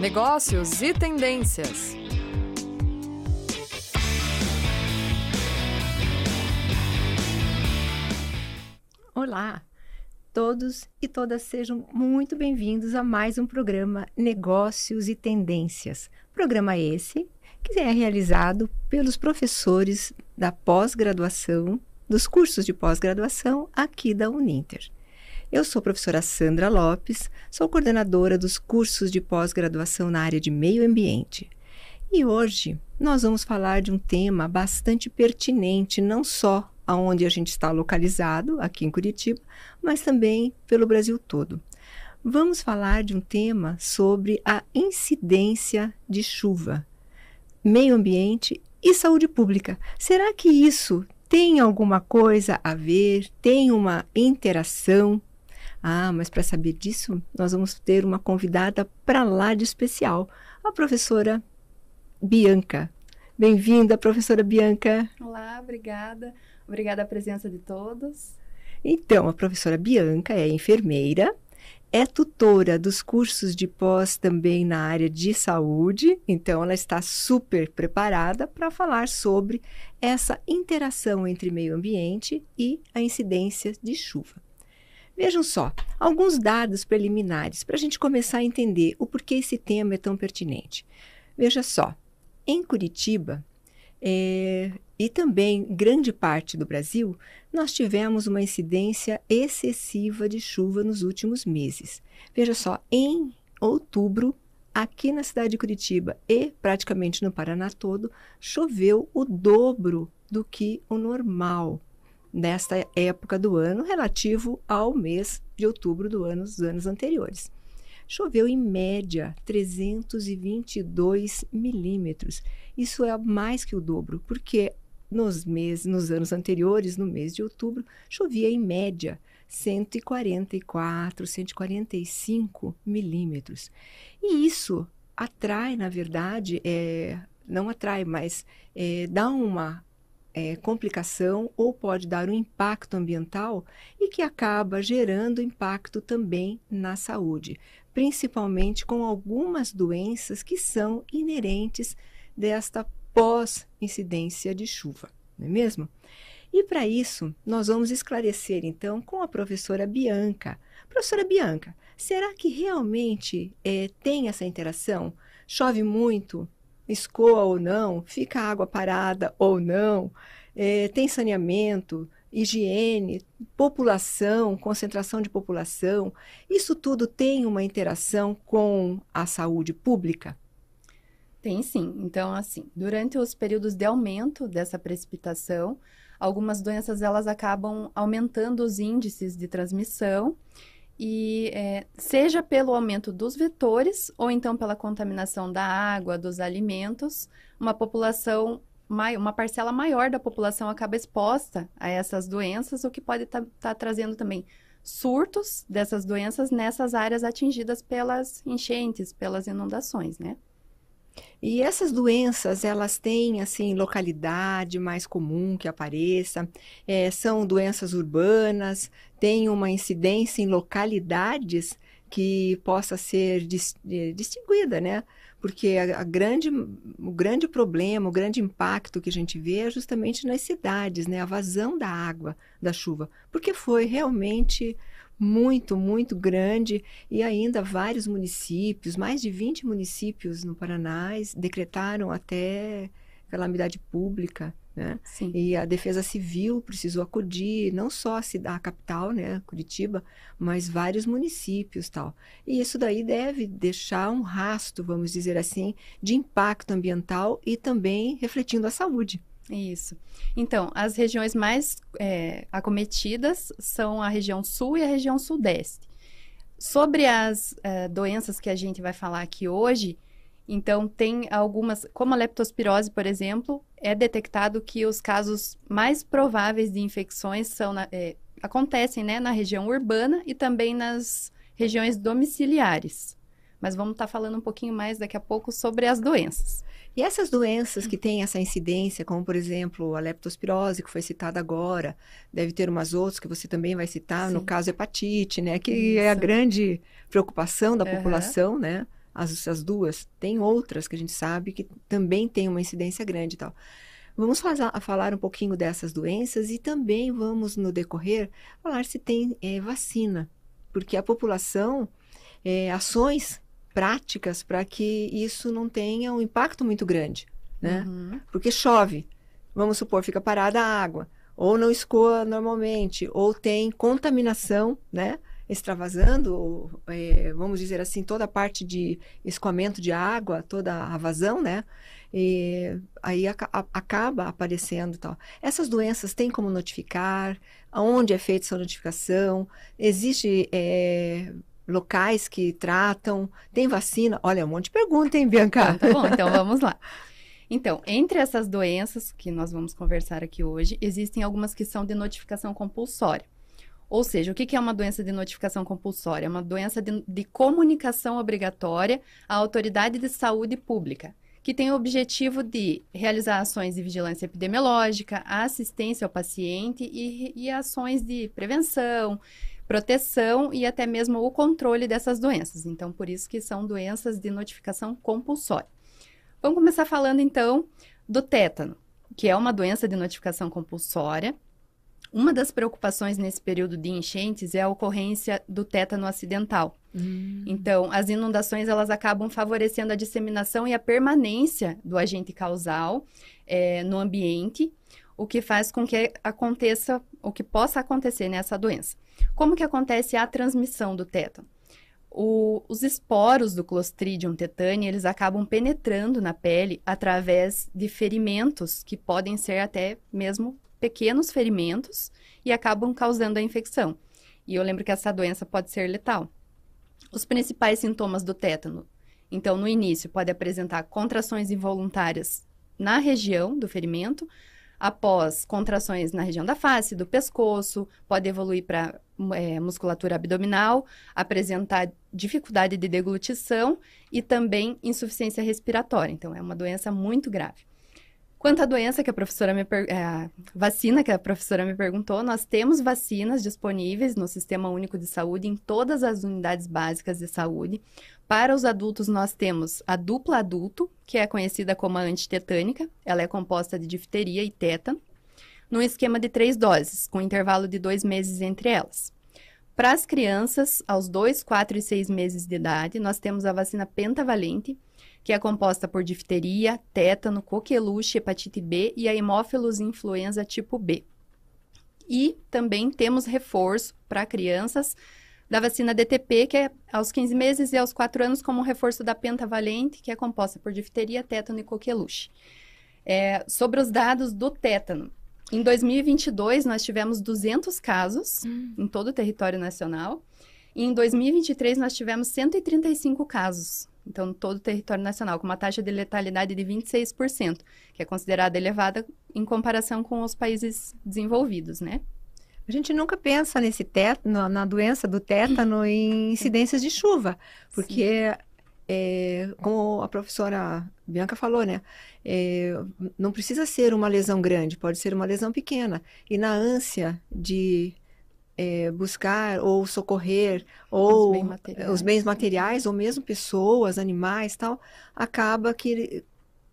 negócios e tendências. Olá! Todos e todas sejam muito bem-vindos a mais um programa Negócios e Tendências. Programa esse que é realizado pelos professores da pós-graduação, dos cursos de pós-graduação aqui da Uninter. Eu sou a professora Sandra Lopes, sou coordenadora dos cursos de pós-graduação na área de meio ambiente. E hoje nós vamos falar de um tema bastante pertinente, não só aonde a gente está localizado, aqui em Curitiba, mas também pelo Brasil todo. Vamos falar de um tema sobre a incidência de chuva, meio ambiente e saúde pública. Será que isso tem alguma coisa a ver? Tem uma interação? Ah, mas para saber disso, nós vamos ter uma convidada para lá de especial, a professora Bianca. Bem-vinda, professora Bianca. Olá, obrigada. Obrigada a presença de todos. Então, a professora Bianca é enfermeira, é tutora dos cursos de pós também na área de saúde, então ela está super preparada para falar sobre essa interação entre meio ambiente e a incidência de chuva. Vejam só, alguns dados preliminares para a gente começar a entender o porquê esse tema é tão pertinente. Veja só, em Curitiba é, e também grande parte do Brasil, nós tivemos uma incidência excessiva de chuva nos últimos meses. Veja só, em outubro, aqui na cidade de Curitiba e praticamente no Paraná todo, choveu o dobro do que o normal nesta época do ano, relativo ao mês de outubro do ano, dos anos anteriores. Choveu em média 322 milímetros. Isso é mais que o dobro, porque nos meses, nos anos anteriores, no mês de outubro, chovia em média 144, 145 milímetros. E isso atrai, na verdade, é, não atrai, mas é, dá uma é, complicação ou pode dar um impacto ambiental e que acaba gerando impacto também na saúde, principalmente com algumas doenças que são inerentes desta pós-incidência de chuva, não é mesmo? E para isso, nós vamos esclarecer então com a professora Bianca. Professora Bianca, será que realmente é, tem essa interação? Chove muito? Escoa ou não, fica a água parada ou não, é, tem saneamento, higiene, população, concentração de população, isso tudo tem uma interação com a saúde pública? Tem sim. Então, assim, durante os períodos de aumento dessa precipitação, algumas doenças elas acabam aumentando os índices de transmissão e é, seja pelo aumento dos vetores ou então pela contaminação da água, dos alimentos, uma população uma parcela maior da população acaba exposta a essas doenças, o que pode estar tá, tá trazendo também surtos dessas doenças nessas áreas atingidas pelas enchentes, pelas inundações, né? E essas doenças, elas têm, assim, localidade mais comum que apareça, é, são doenças urbanas, têm uma incidência em localidades que possa ser dis, é, distinguida, né? Porque a, a, grande, o grande problema, o grande impacto que a gente vê é justamente nas cidades, né? A vazão da água da chuva, porque foi realmente muito, muito grande e ainda vários municípios, mais de 20 municípios no Paraná decretaram até calamidade pública, né? E a Defesa Civil precisou acudir não só a, cidade, a capital, né, Curitiba, mas vários municípios, tal. E isso daí deve deixar um rastro, vamos dizer assim, de impacto ambiental e também refletindo a saúde. Isso. Então, as regiões mais é, acometidas são a região sul e a região sudeste. Sobre as é, doenças que a gente vai falar aqui hoje, então tem algumas, como a leptospirose, por exemplo, é detectado que os casos mais prováveis de infecções são na, é, acontecem né, na região urbana e também nas regiões domiciliares. Mas vamos estar tá falando um pouquinho mais daqui a pouco sobre as doenças. E essas doenças que têm essa incidência, como por exemplo a leptospirose, que foi citada agora, deve ter umas outras que você também vai citar, Sim. no caso hepatite, né? Que Isso. é a grande preocupação da uhum. população, né? as, as duas. Tem outras que a gente sabe que também tem uma incidência grande e tal. Vamos fazer, falar um pouquinho dessas doenças e também vamos, no decorrer, falar se tem é, vacina, porque a população, é, ações práticas para que isso não tenha um impacto muito grande, né? Uhum. Porque chove, vamos supor, fica parada a água, ou não escoa normalmente, ou tem contaminação, né? extravasando, é, vamos dizer assim, toda a parte de escoamento de água, toda a vazão, né? E aí a, a, acaba aparecendo tal. Essas doenças têm como notificar? Aonde é feita essa notificação? Existe é, locais que tratam? Tem vacina? Olha, um monte de pergunta, hein, Bianca? Tá, tá bom, então vamos lá. Então, entre essas doenças que nós vamos conversar aqui hoje, existem algumas que são de notificação compulsória. Ou seja, o que é uma doença de notificação compulsória? É uma doença de, de comunicação obrigatória à autoridade de saúde pública, que tem o objetivo de realizar ações de vigilância epidemiológica, assistência ao paciente e, e ações de prevenção, proteção e até mesmo o controle dessas doenças. Então, por isso que são doenças de notificação compulsória. Vamos começar falando então do tétano, que é uma doença de notificação compulsória uma das preocupações nesse período de enchentes é a ocorrência do tétano acidental. Hum. Então, as inundações elas acabam favorecendo a disseminação e a permanência do agente causal é, no ambiente, o que faz com que aconteça, o que possa acontecer nessa doença. Como que acontece a transmissão do tétano? O, os esporos do Clostridium tetani, eles acabam penetrando na pele através de ferimentos que podem ser até mesmo pequenos ferimentos e acabam causando a infecção. E eu lembro que essa doença pode ser letal. Os principais sintomas do tétano. Então, no início, pode apresentar contrações involuntárias na região do ferimento, após contrações na região da face, do pescoço, pode evoluir para é, musculatura abdominal, apresentar dificuldade de deglutição e também insuficiência respiratória. Então, é uma doença muito grave. Quanto à doença que a professora me per... É, a vacina que a professora me perguntou, nós temos vacinas disponíveis no Sistema Único de Saúde em todas as unidades básicas de saúde. Para os adultos, nós temos a dupla adulto, que é conhecida como a antitetânica. Ela é composta de difteria e tétano, num esquema de três doses, com intervalo de dois meses entre elas. Para as crianças, aos 2, 4 e 6 meses de idade, nós temos a vacina pentavalente, que é composta por difteria, tétano, coqueluche, hepatite B e a hemófilos influenza tipo B. E também temos reforço para crianças da vacina DTP, que é aos 15 meses e aos 4 anos, como reforço da pentavalente, que é composta por difteria, tétano e coqueluche. É, sobre os dados do tétano, em 2022 nós tivemos 200 casos hum. em todo o território nacional. E em 2023 nós tivemos 135 casos então, todo o território nacional, com uma taxa de letalidade de 26%, que é considerada elevada em comparação com os países desenvolvidos, né? A gente nunca pensa nesse tétano, na doença do tétano em incidências de chuva, porque, é, como a professora Bianca falou, né? É, não precisa ser uma lesão grande, pode ser uma lesão pequena. E na ânsia de é, buscar ou socorrer ou os, bem os bens materiais ou mesmo pessoas, animais, tal, acaba que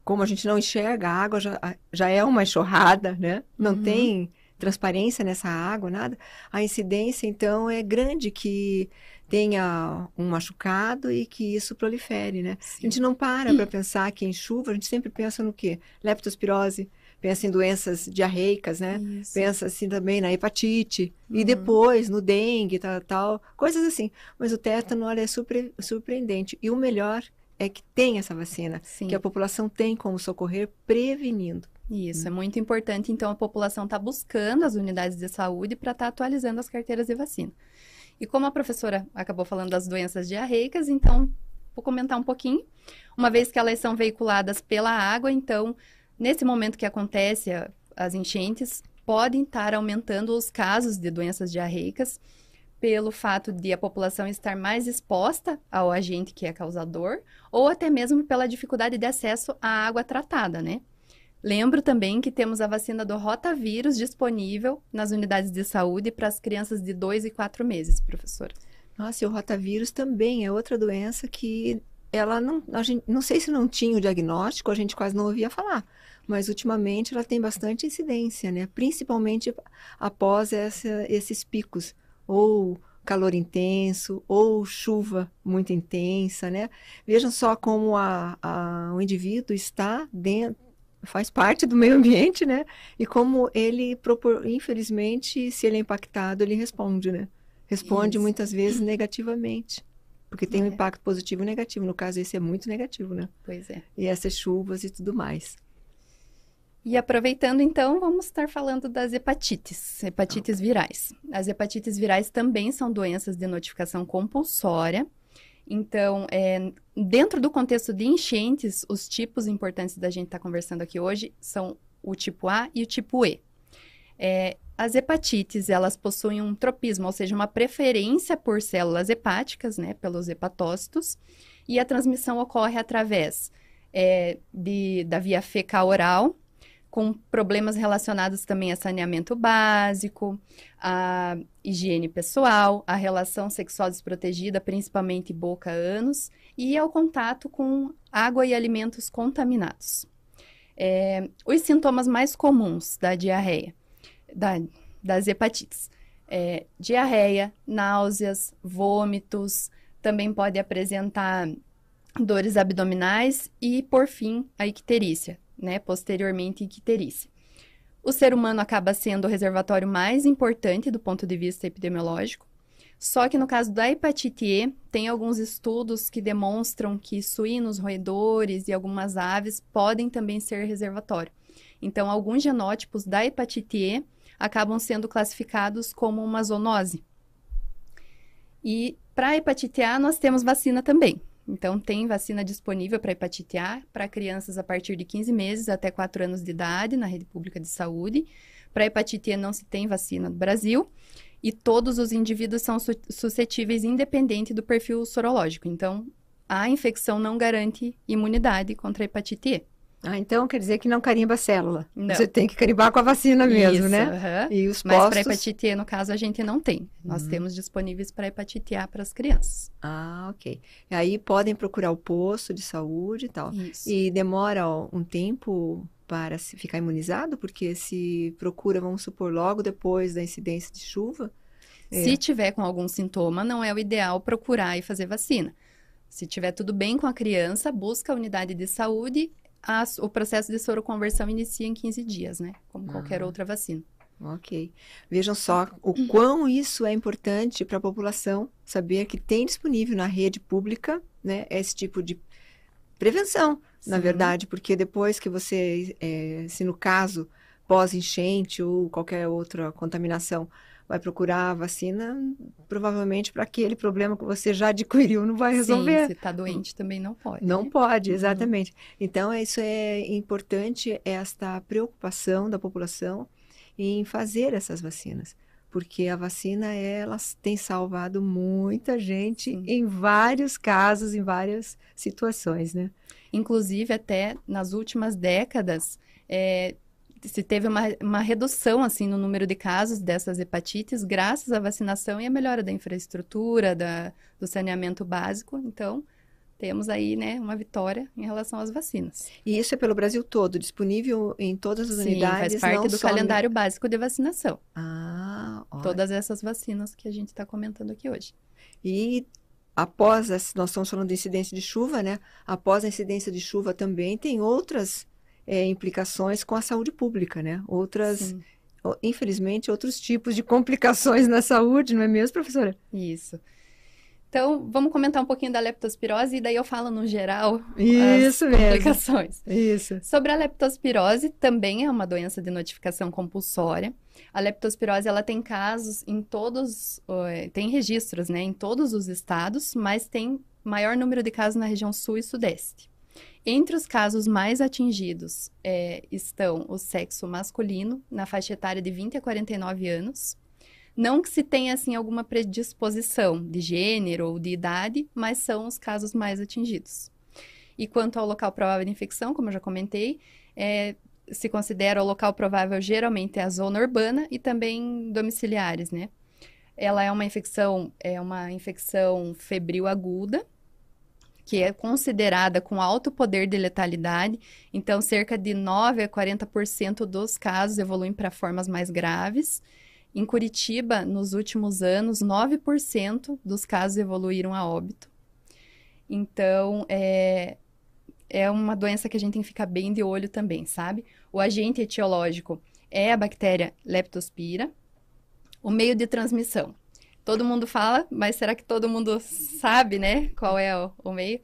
como a gente não enxerga a água já, já é uma enxurrada, né? Não uhum. tem transparência nessa água, nada. A incidência então é grande que tenha um machucado e que isso prolifere, né? Sim. A gente não para para pensar que em chuva, a gente sempre pensa no quê? Leptospirose, pensa em doenças diarreicas, né? Isso. Pensa assim também na hepatite uhum. e depois no dengue, tal, tal, coisas assim. Mas o tétano, olha, é super, surpreendente. E o melhor é que tem essa vacina, Sim. que a população tem como socorrer prevenindo. Isso, hum. é muito importante. Então, a população está buscando as unidades de saúde para estar tá atualizando as carteiras de vacina. E como a professora acabou falando das doenças diarreicas, então, vou comentar um pouquinho. Uma vez que elas são veiculadas pela água, então, Nesse momento que acontece a, as enchentes, podem estar aumentando os casos de doenças diarreicas pelo fato de a população estar mais exposta ao agente que é causador, ou até mesmo pela dificuldade de acesso à água tratada, né? Lembro também que temos a vacina do rotavírus disponível nas unidades de saúde para as crianças de 2 e 4 meses, professora. Nossa, e o rotavírus também é outra doença que ela não, a gente, não sei se não tinha o diagnóstico, a gente quase não ouvia falar, mas ultimamente ela tem bastante incidência, né? Principalmente após essa, esses picos, ou calor intenso, ou chuva muito intensa, né? Vejam só como a, a, o indivíduo está dentro, faz parte do meio ambiente, né? E como ele, propor, infelizmente, se ele é impactado, ele responde, né? Responde Isso. muitas vezes negativamente. Porque tem é. um impacto positivo e negativo. No caso, esse é muito negativo, né? Pois é. E essas chuvas e tudo mais. E aproveitando, então, vamos estar falando das hepatites, hepatites virais. As hepatites virais também são doenças de notificação compulsória. Então, é, dentro do contexto de enchentes, os tipos importantes da gente estar tá conversando aqui hoje são o tipo A e o tipo E. É, as hepatites, elas possuem um tropismo, ou seja, uma preferência por células hepáticas, né, pelos hepatócitos, e a transmissão ocorre através é, de, da via fecal oral, com problemas relacionados também a saneamento básico, a higiene pessoal, a relação sexual desprotegida, principalmente boca-ânus, e ao contato com água e alimentos contaminados. É, os sintomas mais comuns da diarreia da, das hepatites. É, diarreia, náuseas, vômitos, também pode apresentar dores abdominais e, por fim, a icterícia, né? Posteriormente, icterícia. O ser humano acaba sendo o reservatório mais importante do ponto de vista epidemiológico. Só que no caso da hepatite E, tem alguns estudos que demonstram que suínos, roedores e algumas aves podem também ser reservatório. Então, alguns genótipos da hepatite E acabam sendo classificados como uma zoonose. E para a hepatite A, nós temos vacina também. Então, tem vacina disponível para hepatite A para crianças a partir de 15 meses até 4 anos de idade na rede pública de saúde. Para hepatite E não se tem vacina no Brasil. E todos os indivíduos são suscetíveis independente do perfil sorológico. Então, a infecção não garante imunidade contra a hepatite E. Ah, então quer dizer que não carimba a célula. Não. Você tem que carimbar com a vacina mesmo, Isso, né? Uh -huh. E os Mas para hepatite E, no caso, a gente não tem. Nós uhum. temos disponíveis para hepatite A para as crianças. Ah, ok. E aí podem procurar o posto de saúde e tal. Isso. E demora um tempo para se ficar imunizado? Porque se procura, vamos supor, logo depois da incidência de chuva? É. Se tiver com algum sintoma, não é o ideal procurar e fazer vacina. Se tiver tudo bem com a criança, busca a unidade de saúde a, o processo de soroconversão inicia em 15 dias, né? Como qualquer ah. outra vacina. Ok. Vejam só o quão isso é importante para a população saber que tem disponível na rede pública, né, esse tipo de prevenção, Sim. na verdade, porque depois que você, é, se no caso pós-enchente ou qualquer outra contaminação, vai procurar a vacina, provavelmente para aquele problema que você já adquiriu não vai resolver. Sim, se está doente também não pode. Não né? pode, uhum. exatamente. Uhum. Então, isso é importante, esta preocupação da população em fazer essas vacinas. Porque a vacina, ela tem salvado muita gente Sim. em vários casos, em várias situações, né? Inclusive, até nas últimas décadas, é, se teve uma, uma redução assim no número de casos dessas hepatites graças à vacinação e à melhora da infraestrutura, da, do saneamento básico. Então, temos aí, né, uma vitória em relação às vacinas. E isso é pelo Brasil todo, disponível em todas as Sim, unidades? faz parte do calendário no... básico de vacinação. Ah, olha. Todas essas vacinas que a gente está comentando aqui hoje. E após, nós estamos falando de incidência de chuva, né? Após a incidência de chuva também tem outras é, implicações com a saúde pública, né? Outras, Sim. infelizmente, outros tipos de complicações na saúde, não é mesmo, professora? Isso. Então, vamos comentar um pouquinho da leptospirose e daí eu falo no geral Isso as mesmo. complicações. Isso. Sobre a leptospirose, também é uma doença de notificação compulsória. A leptospirose, ela tem casos em todos, tem registros, né, em todos os estados, mas tem maior número de casos na região sul e sudeste. Entre os casos mais atingidos é, estão o sexo masculino, na faixa etária de 20 a 49 anos. Não que se tenha, assim, alguma predisposição de gênero ou de idade, mas são os casos mais atingidos. E quanto ao local provável de infecção, como eu já comentei, é, se considera o local provável geralmente a zona urbana e também domiciliares, né? Ela é uma infecção, é uma infecção febril aguda, que é considerada com alto poder de letalidade. Então, cerca de 9 a 40% dos casos evoluem para formas mais graves. Em Curitiba, nos últimos anos, 9% dos casos evoluíram a óbito. Então, é, é uma doença que a gente tem que ficar bem de olho também, sabe? O agente etiológico é a bactéria Leptospira. O meio de transmissão. Todo mundo fala, mas será que todo mundo sabe, né? Qual é o, o meio?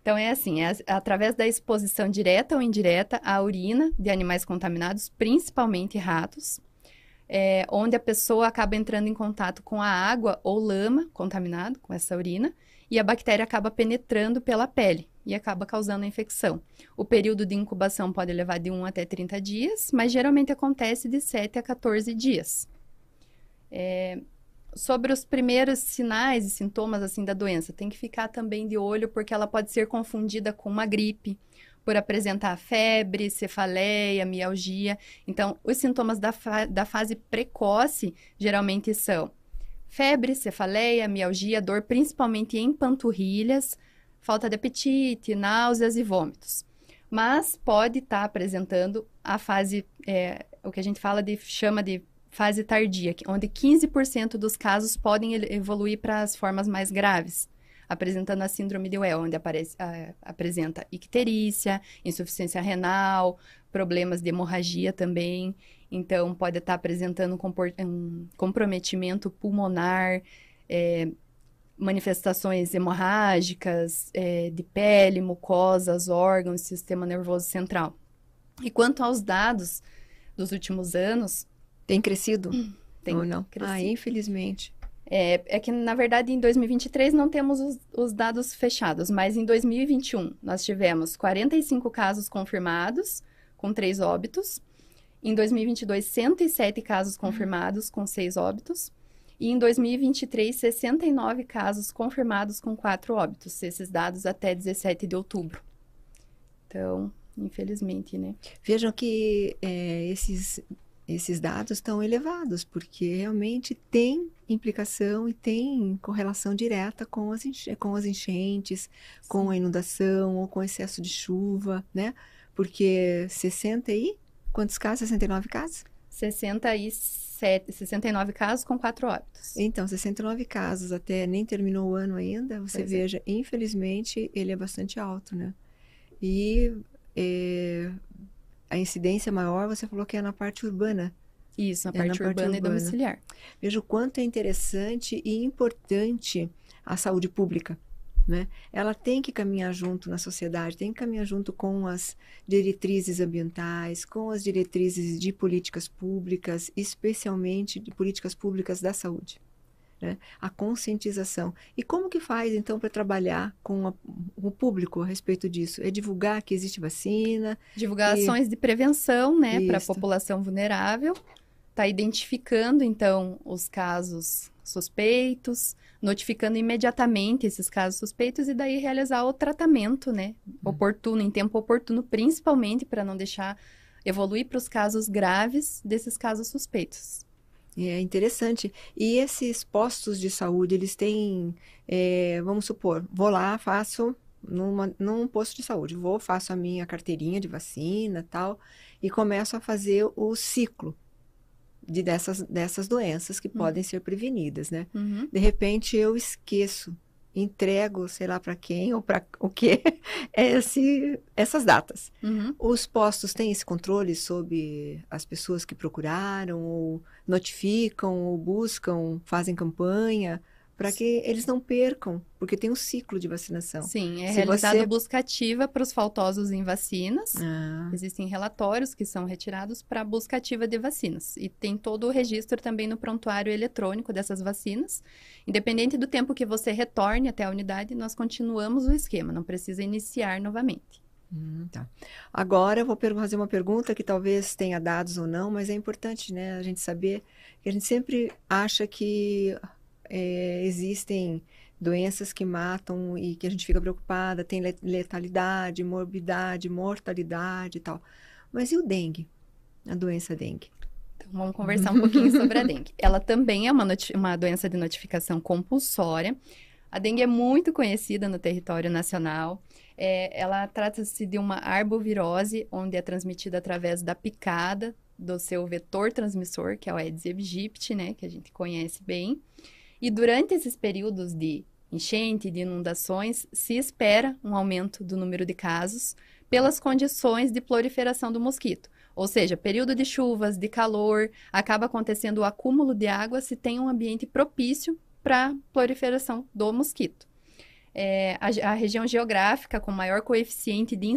Então, é assim, é através da exposição direta ou indireta à urina de animais contaminados, principalmente ratos, é, onde a pessoa acaba entrando em contato com a água ou lama contaminado com essa urina, e a bactéria acaba penetrando pela pele e acaba causando a infecção. O período de incubação pode levar de 1 até 30 dias, mas geralmente acontece de 7 a 14 dias. É, sobre os primeiros sinais e sintomas assim da doença, tem que ficar também de olho porque ela pode ser confundida com uma gripe, por apresentar febre, cefaleia, mialgia. Então, os sintomas da, fa da fase precoce geralmente são febre, cefaleia, mialgia, dor principalmente em panturrilhas, falta de apetite, náuseas e vômitos. Mas pode estar tá apresentando a fase, é, o que a gente fala de, chama de fase tardia, onde 15% dos casos podem evoluir para as formas mais graves, apresentando a síndrome de Well, onde aparece, apresenta icterícia, insuficiência renal, problemas de hemorragia também. Então, pode estar apresentando um, um comprometimento pulmonar, é, manifestações hemorrágicas, é, de pele, mucosas, órgãos, sistema nervoso central. E quanto aos dados dos últimos anos, tem crescido? Tem Ou não? crescido. Ah, infelizmente. É, é, que, na verdade, em 2023 não temos os, os, dados fechados, mas em 2021 nós tivemos 45 casos confirmados, com três óbitos. Em 2022, 107 casos confirmados, com seis óbitos. E em 2023, 69 casos confirmados, com quatro óbitos. Esses dados até 17 de outubro. Então, infelizmente, né? Vejam que é, esses esses dados estão elevados, porque realmente tem implicação e tem correlação direta com as, com as enchentes, Sim. com a inundação ou com excesso de chuva, né? Porque 60 e quantos casos? 69 casos? 67, 69 casos com quatro óbitos. Então, 69 casos, até nem terminou o ano ainda, você pois é. veja, é. infelizmente, ele é bastante alto, né? E é, a incidência maior, você falou que é na parte urbana. Isso, na, é parte, na urbana parte urbana e domiciliar. Veja o quanto é interessante e importante a saúde pública. Né? Ela tem que caminhar junto na sociedade, tem que caminhar junto com as diretrizes ambientais, com as diretrizes de políticas públicas, especialmente de políticas públicas da saúde né? a conscientização. E como que faz, então, para trabalhar com a, o público a respeito disso? É divulgar que existe vacina? Divulgar e... ações de prevenção, né, para a população vulnerável. Está identificando, então, os casos suspeitos, notificando imediatamente esses casos suspeitos e daí realizar o tratamento, né, hum. oportuno, em tempo oportuno, principalmente para não deixar evoluir para os casos graves desses casos suspeitos. É interessante. E esses postos de saúde, eles têm, é, vamos supor, vou lá, faço numa, num posto de saúde, vou, faço a minha carteirinha de vacina tal, e começo a fazer o ciclo de dessas, dessas doenças que uhum. podem ser prevenidas, né? Uhum. De repente eu esqueço entrego, sei lá para quem ou para o que, esse, essas datas. Uhum. Os postos têm esse controle sobre as pessoas que procuraram, ou notificam, ou buscam, fazem campanha para que eles não percam, porque tem um ciclo de vacinação. Sim, é Se realizada você... busca ativa para os faltosos em vacinas. Ah. Existem relatórios que são retirados para busca ativa de vacinas. E tem todo o registro também no prontuário eletrônico dessas vacinas. Independente do tempo que você retorne até a unidade, nós continuamos o esquema, não precisa iniciar novamente. Hum, tá. Agora eu vou fazer uma pergunta que talvez tenha dados ou não, mas é importante né, a gente saber que a gente sempre acha que é, existem doenças que matam e que a gente fica preocupada, tem letalidade, morbidade, mortalidade e tal. Mas e o dengue? A doença dengue? Então, vamos conversar um pouquinho sobre a dengue. Ela também é uma, uma doença de notificação compulsória. A dengue é muito conhecida no território nacional. É, ela trata-se de uma arbovirose, onde é transmitida através da picada do seu vetor transmissor, que é o Aedes aegypti, né, que a gente conhece bem. E durante esses períodos de enchente, de inundações, se espera um aumento do número de casos pelas condições de proliferação do mosquito. Ou seja, período de chuvas, de calor, acaba acontecendo o acúmulo de água se tem um ambiente propício para proliferação do mosquito. É, a, a, região geográfica com maior coeficiente de,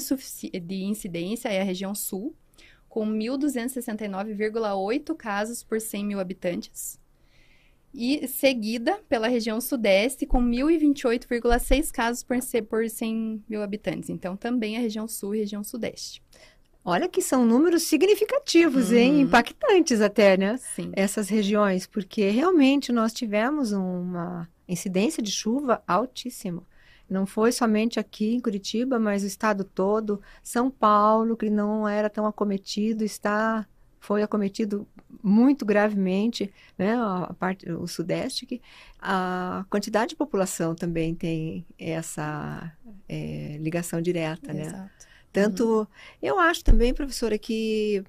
de incidência é a região sul, com 1.269,8 casos por 100 mil habitantes. E seguida pela região sudeste, com 1.028,6 casos por, por 100 mil habitantes. Então, também a região sul e região sudeste. Olha que são números significativos, hein? Uhum. Impactantes até, né? Sim. Essas regiões, porque realmente nós tivemos uma incidência de chuva altíssima. Não foi somente aqui em Curitiba, mas o estado todo. São Paulo, que não era tão acometido, está foi acometido muito gravemente, né, a parte, o Sudeste, que a quantidade de população também tem essa é, ligação direta, né? Exato. Tanto, uhum. eu acho também, professora, que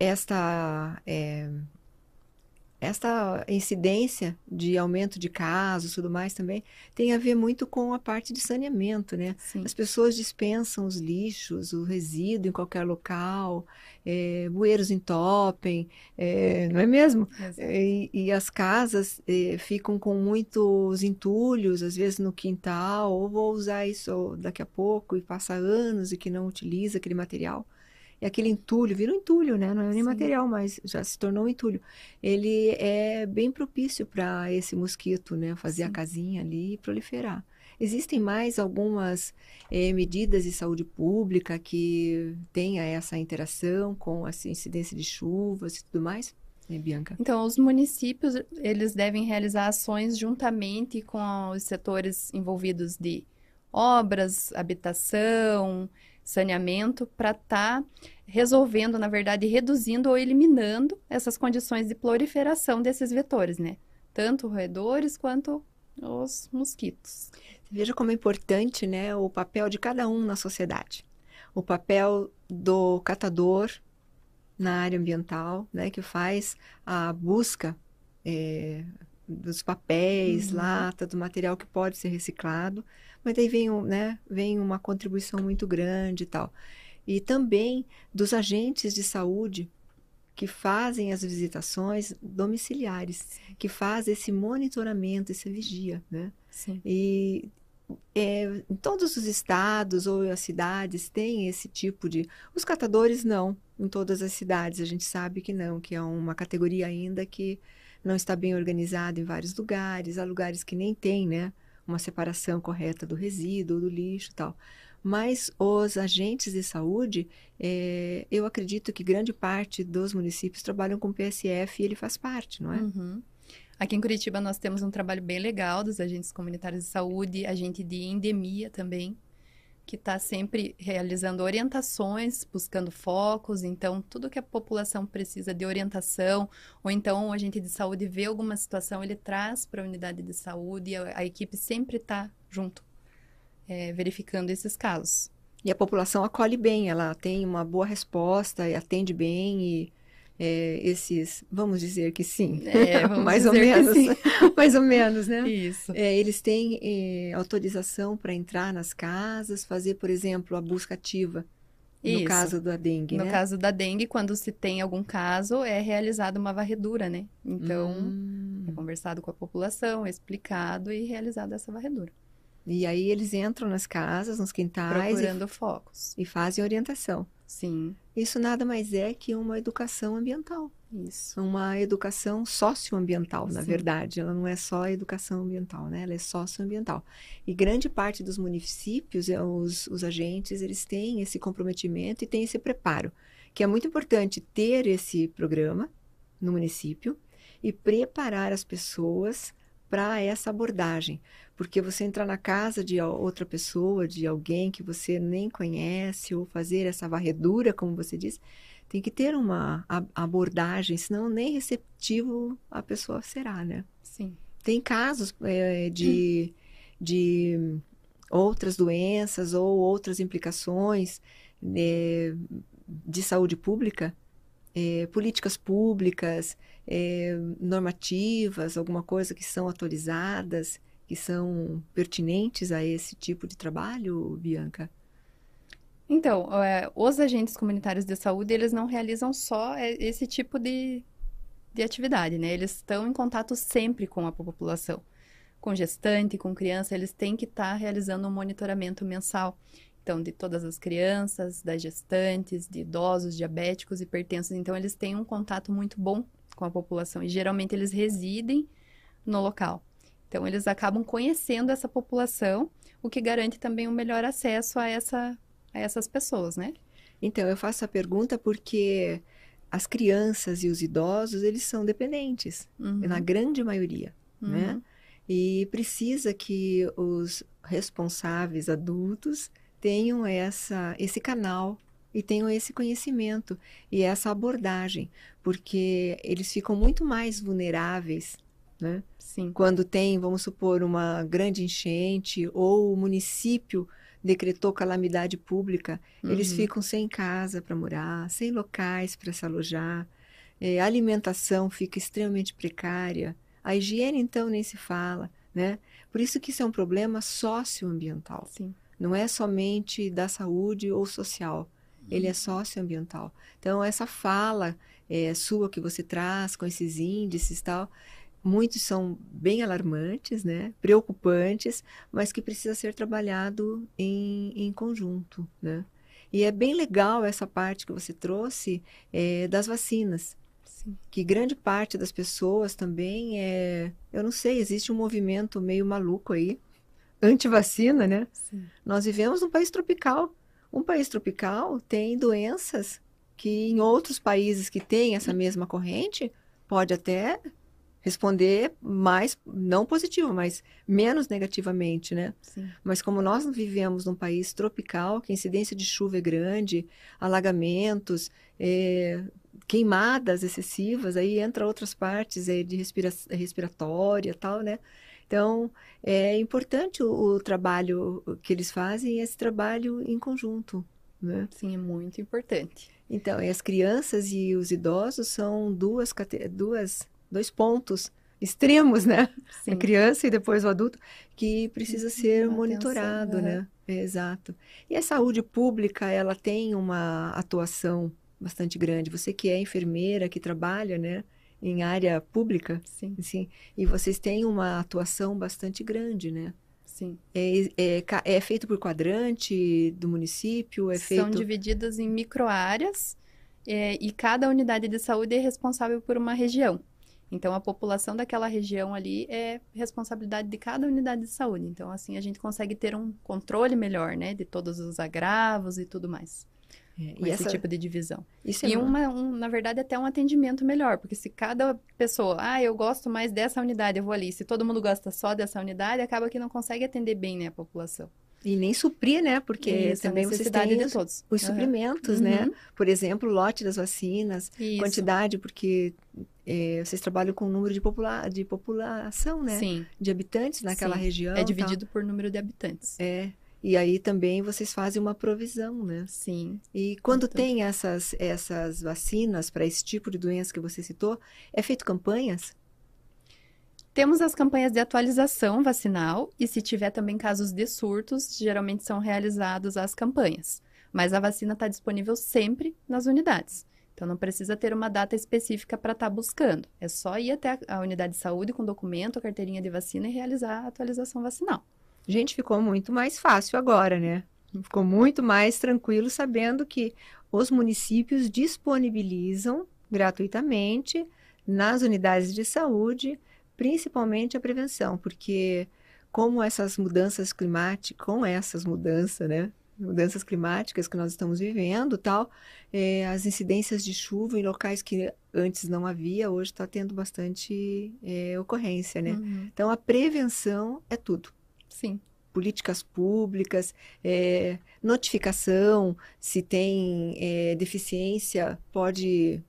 esta é, esta incidência de aumento de casos tudo mais também tem a ver muito com a parte de saneamento, né? Sim. As pessoas dispensam os lixos, o resíduo em qualquer local, é, bueiros entopem, é, não é mesmo? E, e, as casas é, ficam com muitos entulhos, às vezes no quintal, ou vou usar isso daqui a pouco e passa anos e que não utiliza aquele material é aquele entulho, vira um entulho, né? Não é nem Sim. material, mas já se tornou um entulho. Ele é bem propício para esse mosquito, né? Fazer Sim. a casinha ali e proliferar. Existem mais algumas eh, medidas de saúde pública que tenha essa interação com a incidência de chuvas e tudo mais? É, Bianca? Então, os municípios, eles devem realizar ações juntamente com os setores envolvidos de obras, habitação, saneamento para estar tá resolvendo, na verdade, reduzindo ou eliminando essas condições de proliferação desses vetores, né? Tanto roedores quanto os mosquitos. Veja como é importante, né, o papel de cada um na sociedade. O papel do catador na área ambiental, né, que faz a busca é, dos papéis, uhum. lata, do material que pode ser reciclado, mas daí vem, um, né, vem uma contribuição muito grande e tal. E também dos agentes de saúde que fazem as visitações domiciliares, que fazem esse monitoramento, essa vigia, né? Sim. E é, em todos os estados ou as cidades tem esse tipo de. Os catadores não, em todas as cidades a gente sabe que não, que é uma categoria ainda que não está bem organizada em vários lugares, há lugares que nem tem, né? Uma separação correta do resíduo, do lixo e tal. Mas os agentes de saúde, é, eu acredito que grande parte dos municípios trabalham com PSF e ele faz parte, não é? Uhum. Aqui em Curitiba nós temos um trabalho bem legal dos agentes comunitários de saúde, agente de endemia também, que está sempre realizando orientações, buscando focos. Então, tudo que a população precisa de orientação, ou então o agente de saúde vê alguma situação, ele traz para a unidade de saúde e a, a equipe sempre está junto, é, verificando esses casos. E a população acolhe bem, ela tem uma boa resposta, atende bem e é, esses, vamos dizer que sim, é, mais ou menos, mais ou menos, né? Isso. É, eles têm é, autorização para entrar nas casas, fazer, por exemplo, a busca ativa. No Isso. caso da dengue, no né? No caso da dengue, quando se tem algum caso, é realizada uma varredura, né? Então, hum. é conversado com a população, explicado e realizada essa varredura. E aí eles entram nas casas, nos quintais. Procurando e, focos. E fazem orientação. Sim. Isso nada mais é que uma educação ambiental. Isso. Uma educação socioambiental, na Sim. verdade. Ela não é só educação ambiental, né? Ela é socioambiental. E grande parte dos municípios, é, os, os agentes, eles têm esse comprometimento e têm esse preparo. Que é muito importante ter esse programa no município e preparar as pessoas para essa abordagem. Porque você entrar na casa de outra pessoa, de alguém que você nem conhece, ou fazer essa varredura, como você diz, tem que ter uma abordagem, senão nem receptivo a pessoa será, né? Sim. Tem casos é, de de outras doenças ou outras implicações é, de saúde pública, é, políticas públicas, é, normativas, alguma coisa que são atualizadas, que são pertinentes a esse tipo de trabalho, Bianca? Então, é, os agentes comunitários de saúde, eles não realizam só é, esse tipo de, de atividade, né? Eles estão em contato sempre com a população. Com gestante, com criança, eles têm que estar tá realizando um monitoramento mensal. Então, de todas as crianças, das gestantes, de idosos, diabéticos, hipertensos. Então, eles têm um contato muito bom com a população e geralmente eles residem no local. Então, eles acabam conhecendo essa população, o que garante também um melhor acesso a, essa, a essas pessoas, né? Então, eu faço a pergunta porque as crianças e os idosos, eles são dependentes, uhum. na grande maioria, né? uhum. né? E precisa que os responsáveis adultos tenham essa, esse canal e tenham esse conhecimento e essa abordagem, porque eles ficam muito mais vulneráveis, né? Sim. Quando tem, vamos supor, uma grande enchente ou o município decretou calamidade pública, uhum. eles ficam sem casa para morar, sem locais para se alojar, é, a alimentação fica extremamente precária, a higiene então nem se fala, né? Por isso que isso é um problema socioambiental. Sim não é somente da saúde ou social, ele é uhum. socioambiental. Então, essa fala é, sua que você traz com esses índices tal, muitos são bem alarmantes, né, preocupantes, mas que precisa ser trabalhado em, em conjunto, né. E é bem legal essa parte que você trouxe é, das vacinas. Sim. Que grande parte das pessoas também é. Eu não sei, existe um movimento meio maluco aí, anti-vacina, né? Sim. Nós vivemos num país tropical. Um país tropical tem doenças que em outros países que têm essa mesma corrente pode até responder mais, não positivo, mas menos negativamente, né? Sim. Mas como nós vivemos num país tropical, que a incidência de chuva é grande, alagamentos, é, queimadas excessivas, aí entra outras partes é, de respira respiratória tal, né? Então, é importante o, o trabalho que eles fazem, esse trabalho em conjunto. Né? Sim, é muito importante. Então, as crianças e os idosos são duas, duas dois pontos extremos, né? Sim. A criança e depois o adulto, que precisa ser monitorado, né? É, exato. E a saúde pública, ela tem uma atuação bastante grande. Você que é enfermeira, que trabalha, né? em área pública. Sim. Assim, e vocês têm uma atuação bastante grande, né? Sim. É, é, é feito por quadrante do município? É feito... São divididas em microáreas é, e cada unidade de saúde é responsável por uma região. Então, a população daquela região ali é responsabilidade de cada unidade de saúde. Então, assim, a gente consegue ter um controle melhor, né, de todos os agravos e tudo mais. É, com esse essa... tipo de divisão. Isso é e, uma, um, na verdade, até um atendimento melhor, porque se cada pessoa, ah, eu gosto mais dessa unidade, eu vou ali. Se todo mundo gosta só dessa unidade, acaba que não consegue atender bem né, a população. E nem suprir, né? Porque Isso, também vocês têm os, os uhum. suprimentos, né? uhum. né? Por exemplo, lote das vacinas, Isso. quantidade, porque é, vocês trabalham com o número de, popula de população, né? Sim. De habitantes naquela Sim. região. É dividido tal. por número de habitantes. É. E aí também vocês fazem uma provisão, né? Sim. E quando então... tem essas, essas vacinas para esse tipo de doença que você citou, é feito campanhas? Temos as campanhas de atualização vacinal e se tiver também casos de surtos, geralmente são realizadas as campanhas. Mas a vacina está disponível sempre nas unidades. Então não precisa ter uma data específica para estar tá buscando. É só ir até a unidade de saúde com documento, carteirinha de vacina e realizar a atualização vacinal. Gente, ficou muito mais fácil agora, né? Ficou muito mais tranquilo sabendo que os municípios disponibilizam gratuitamente nas unidades de saúde, principalmente a prevenção, porque como essas mudanças climáticas, com essas mudanças, né? Mudanças climáticas que nós estamos vivendo, tal, é, as incidências de chuva em locais que antes não havia, hoje está tendo bastante é, ocorrência, né? Uhum. Então a prevenção é tudo. Sim. Políticas públicas, é, notificação, se tem é, deficiência, pode.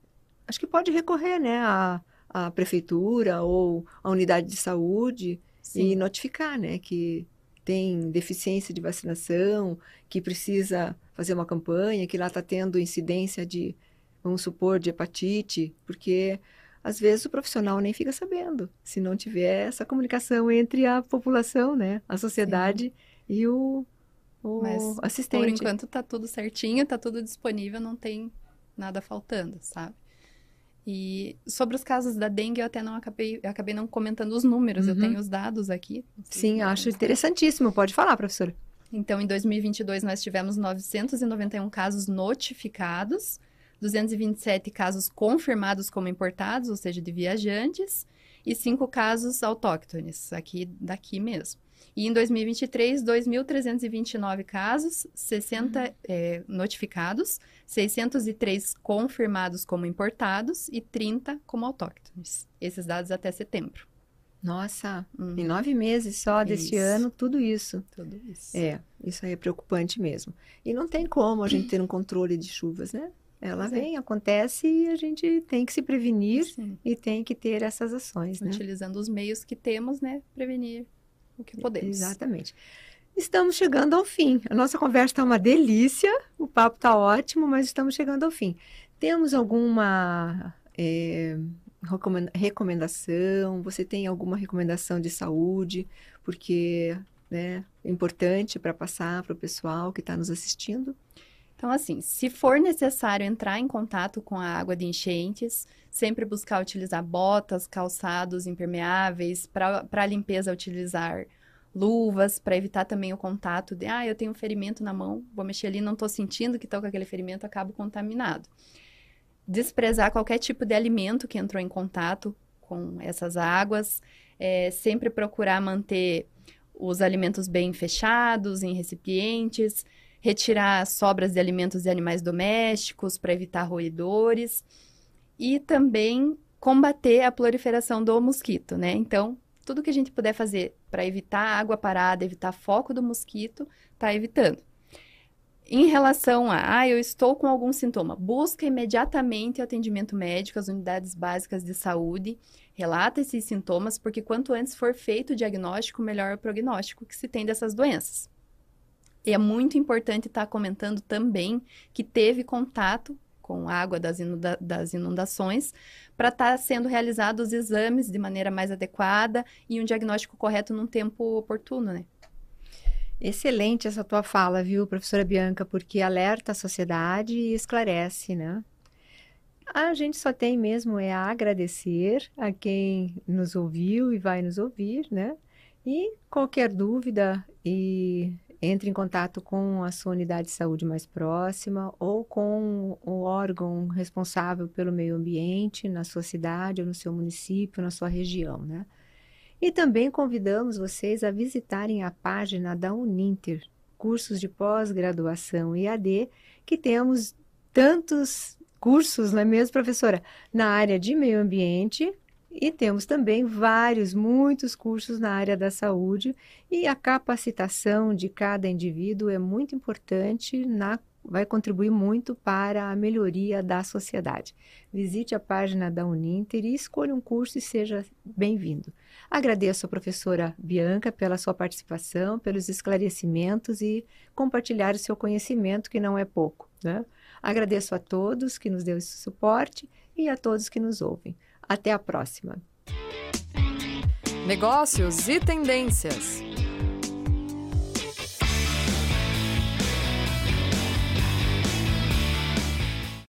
Acho que pode recorrer, né, à, à prefeitura ou à unidade de saúde Sim. e notificar, né, que tem deficiência de vacinação, que precisa fazer uma campanha, que lá está tendo incidência de, vamos supor, de hepatite, porque às vezes o profissional nem fica sabendo, se não tiver essa comunicação entre a população, né, a sociedade Sim. e o, o Mas, assistente. Por enquanto está tudo certinho, está tudo disponível, não tem nada faltando, sabe? E sobre os casos da dengue, eu até não acabei, eu acabei não comentando os números, uhum. eu tenho os dados aqui. Sim, acho interessantíssimo. Pode falar, professora. Então, em 2022, nós tivemos 991 casos notificados, 227 casos confirmados como importados, ou seja, de viajantes, e 5 casos autóctones, aqui daqui mesmo. E em 2023, 2.329 casos, 60 uhum. é, notificados, 603 confirmados como importados e 30 como autóctones. Esses dados até setembro. Nossa, uhum. em nove meses só deste isso. ano, tudo isso. Tudo isso. É, isso aí é preocupante mesmo. E não tem como a gente ter um controle de chuvas, né? Ela pois é. vem, é. acontece e a gente tem que se prevenir Sim. e tem que ter essas ações, né? Utilizando os meios que temos, né? Prevenir o que podemos. Exatamente. Estamos chegando ao fim. A nossa conversa está uma delícia, o papo está ótimo, mas estamos chegando ao fim. Temos alguma é, recomendação? Você tem alguma recomendação de saúde? Porque né, é importante para passar para o pessoal que está nos assistindo. Então, assim, se for necessário entrar em contato com a água de enchentes, sempre buscar utilizar botas, calçados impermeáveis, para limpeza utilizar luvas, para evitar também o contato de, ah, eu tenho um ferimento na mão, vou mexer ali, não estou sentindo que estou com aquele ferimento, acabo contaminado. Desprezar qualquer tipo de alimento que entrou em contato com essas águas, é, sempre procurar manter os alimentos bem fechados, em recipientes, retirar sobras de alimentos de animais domésticos para evitar roedores e também combater a proliferação do mosquito, né? Então, tudo que a gente puder fazer para evitar água parada, evitar foco do mosquito, está evitando. Em relação a, ah, eu estou com algum sintoma, busca imediatamente o atendimento médico, as unidades básicas de saúde, relata esses sintomas, porque quanto antes for feito o diagnóstico, melhor o prognóstico que se tem dessas doenças. E é muito importante estar tá comentando também que teve contato com água das, inunda das inundações para estar tá sendo realizados os exames de maneira mais adequada e um diagnóstico correto num tempo oportuno, né? Excelente essa tua fala, viu, professora Bianca, porque alerta a sociedade e esclarece, né? A gente só tem mesmo é agradecer a quem nos ouviu e vai nos ouvir, né? E qualquer dúvida e entre em contato com a sua unidade de saúde mais próxima ou com o órgão responsável pelo meio ambiente na sua cidade ou no seu município, na sua região, né? E também convidamos vocês a visitarem a página da Uninter, cursos de pós-graduação EAD, que temos tantos cursos, não é mesmo, professora? Na área de meio ambiente, e temos também vários, muitos cursos na área da saúde e a capacitação de cada indivíduo é muito importante na vai contribuir muito para a melhoria da sociedade. Visite a página da Uninter e escolha um curso e seja bem-vindo. Agradeço a professora Bianca pela sua participação, pelos esclarecimentos e compartilhar o seu conhecimento, que não é pouco. Né? Agradeço a todos que nos deu esse suporte e a todos que nos ouvem. Até a próxima. Negócios e tendências.